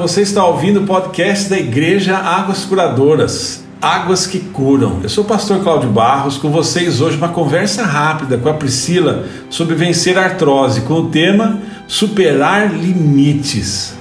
você está ouvindo o podcast da Igreja Águas Curadoras. Águas que curam. Eu sou o pastor Cláudio Barros, com vocês hoje uma conversa rápida com a Priscila sobre vencer a artrose, com o tema Superar Limites.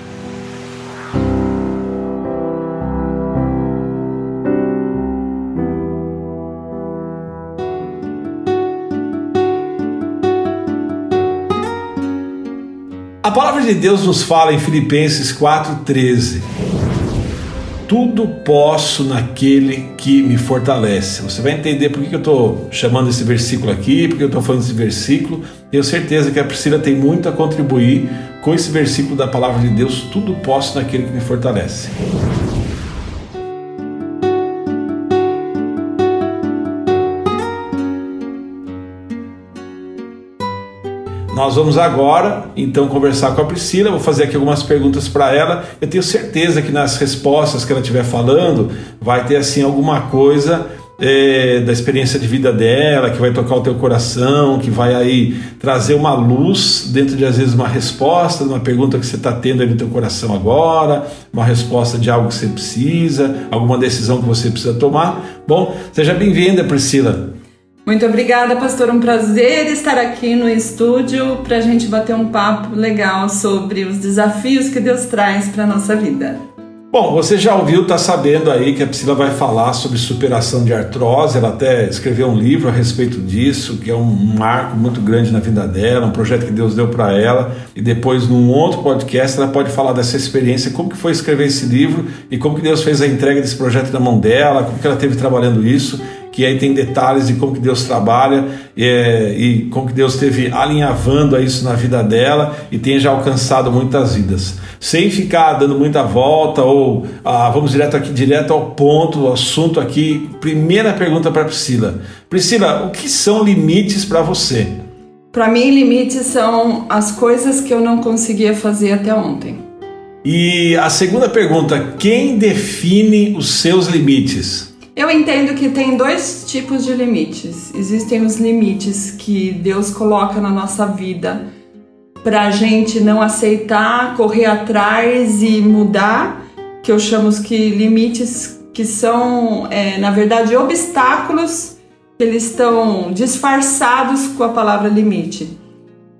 A palavra de Deus nos fala em Filipenses 4,13: Tudo posso naquele que me fortalece. Você vai entender por que eu estou chamando esse versículo aqui, por que eu estou falando esse versículo. Tenho certeza que a Priscila tem muito a contribuir com esse versículo da palavra de Deus: Tudo posso naquele que me fortalece. Nós vamos agora, então, conversar com a Priscila. Vou fazer aqui algumas perguntas para ela. Eu tenho certeza que nas respostas que ela estiver falando, vai ter assim alguma coisa é, da experiência de vida dela, que vai tocar o teu coração, que vai aí trazer uma luz dentro de às vezes uma resposta, uma pergunta que você está tendo aí no teu coração agora, uma resposta de algo que você precisa, alguma decisão que você precisa tomar. Bom, seja bem-vinda, Priscila. Muito obrigada, pastor. Um prazer estar aqui no estúdio para a gente bater um papo legal sobre os desafios que Deus traz para a nossa vida. Bom, você já ouviu, está sabendo aí que a Priscila vai falar sobre superação de artrose. Ela até escreveu um livro a respeito disso, que é um marco muito grande na vida dela, um projeto que Deus deu para ela. E depois, num outro podcast, ela pode falar dessa experiência, como que foi escrever esse livro e como que Deus fez a entrega desse projeto na mão dela, como que ela teve trabalhando isso que aí tem detalhes de como que Deus trabalha é, e como que Deus esteve alinhavando a isso na vida dela e tem já alcançado muitas vidas. Sem ficar dando muita volta ou ah, vamos direto aqui, direto ao ponto, ao assunto aqui. Primeira pergunta para Priscila. Priscila, o que são limites para você? Para mim, limites são as coisas que eu não conseguia fazer até ontem. E a segunda pergunta, quem define os seus limites? Eu entendo que tem dois tipos de limites. Existem os limites que Deus coloca na nossa vida para a gente não aceitar, correr atrás e mudar, que eu chamo que limites que são, é, na verdade, obstáculos, eles estão disfarçados com a palavra limite.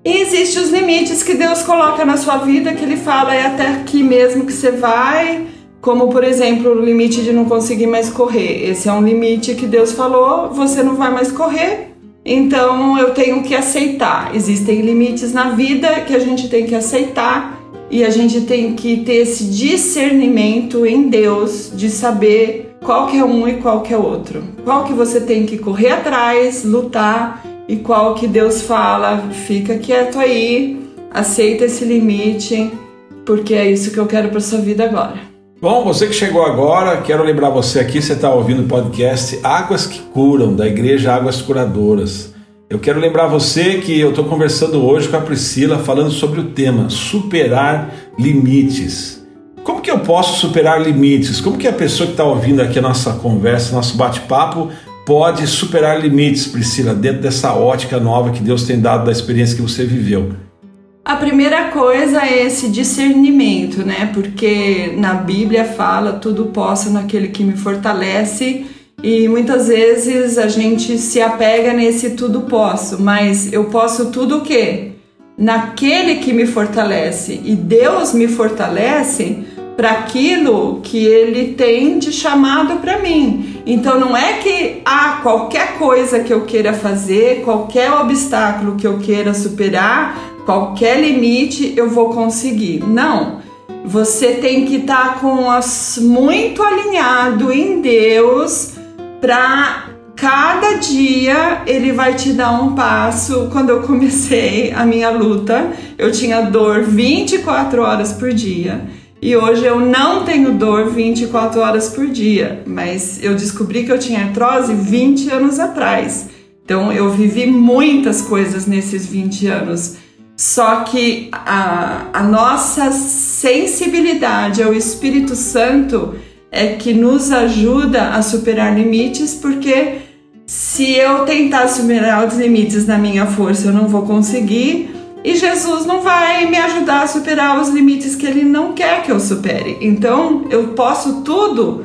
E existem os limites que Deus coloca na sua vida, que Ele fala, é até aqui mesmo que você vai, como, por exemplo, o limite de não conseguir mais correr. Esse é um limite que Deus falou, você não vai mais correr, então eu tenho que aceitar. Existem limites na vida que a gente tem que aceitar e a gente tem que ter esse discernimento em Deus de saber qual que é um e qual que é outro. Qual que você tem que correr atrás, lutar e qual que Deus fala, fica quieto aí, aceita esse limite, porque é isso que eu quero para sua vida agora. Bom, você que chegou agora, quero lembrar você aqui, você está ouvindo o podcast Águas que Curam, da Igreja Águas Curadoras. Eu quero lembrar você que eu estou conversando hoje com a Priscila falando sobre o tema superar limites. Como que eu posso superar limites? Como que a pessoa que está ouvindo aqui a nossa conversa, nosso bate-papo, pode superar limites, Priscila, dentro dessa ótica nova que Deus tem dado da experiência que você viveu? A primeira coisa é esse discernimento, né? Porque na Bíblia fala tudo posso naquele que me fortalece e muitas vezes a gente se apega nesse tudo posso, mas eu posso tudo o quê? Naquele que me fortalece e Deus me fortalece para aquilo que ele tem de chamado para mim. Então não é que ah, qualquer coisa que eu queira fazer, qualquer obstáculo que eu queira superar, qualquer limite eu vou conseguir. Não. Você tem que estar tá com as muito alinhado em Deus para cada dia ele vai te dar um passo. Quando eu comecei a minha luta, eu tinha dor 24 horas por dia. E hoje eu não tenho dor 24 horas por dia, mas eu descobri que eu tinha artrose 20 anos atrás. Então eu vivi muitas coisas nesses 20 anos. Só que a, a nossa sensibilidade ao Espírito Santo é que nos ajuda a superar limites, porque se eu tentar superar os limites na minha força, eu não vou conseguir. e Jesus não vai me ajudar a superar os limites que ele não quer que eu supere. Então, eu posso tudo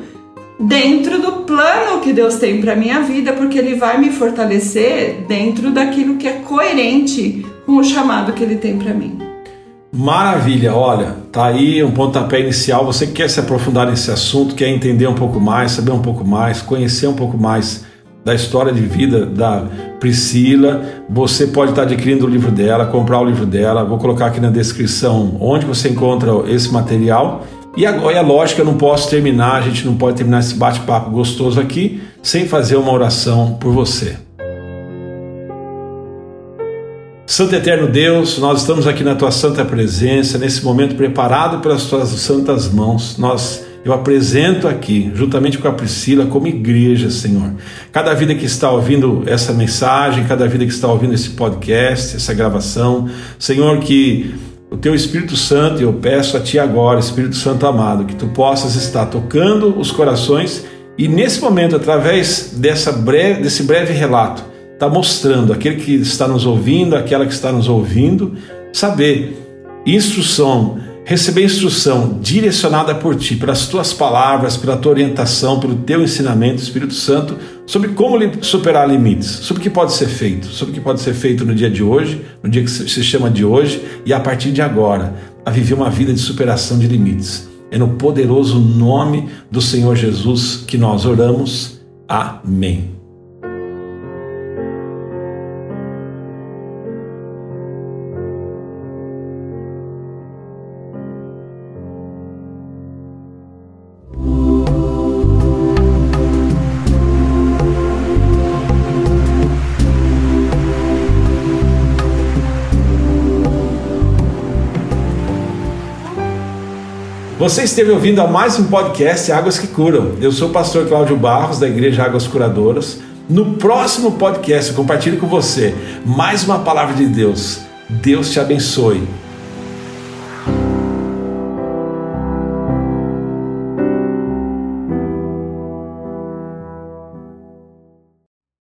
dentro do plano que Deus tem para minha vida, porque ele vai me fortalecer dentro daquilo que é coerente com o chamado que ele tem para mim. Maravilha, olha, tá aí um pontapé inicial. Você que quer se aprofundar nesse assunto, quer entender um pouco mais, saber um pouco mais, conhecer um pouco mais da história de vida da Priscila, você pode estar adquirindo o livro dela, comprar o livro dela. Vou colocar aqui na descrição onde você encontra esse material. E agora é lógico, eu não posso terminar, a gente não pode terminar esse bate-papo gostoso aqui sem fazer uma oração por você. Santo Eterno Deus, nós estamos aqui na tua santa presença, nesse momento preparado pelas tuas santas mãos. Nós eu apresento aqui, juntamente com a Priscila, como igreja, Senhor. Cada vida que está ouvindo essa mensagem, cada vida que está ouvindo esse podcast, essa gravação, Senhor, que o teu Espírito Santo, eu peço a Ti agora, Espírito Santo amado, que Tu possas estar tocando os corações e nesse momento, através dessa breve, desse breve relato, está mostrando aquele que está nos ouvindo, aquela que está nos ouvindo, saber instrução receber instrução direcionada por ti, pelas tuas palavras, pela tua orientação, pelo teu ensinamento, Espírito Santo, sobre como superar limites, sobre o que pode ser feito, sobre o que pode ser feito no dia de hoje, no dia que se chama de hoje e a partir de agora, a viver uma vida de superação de limites. É no poderoso nome do Senhor Jesus que nós oramos. Amém. Você esteve ouvindo a mais um podcast Águas que Curam. Eu sou o pastor Cláudio Barros, da Igreja Águas Curadoras. No próximo podcast, eu compartilho com você mais uma palavra de Deus. Deus te abençoe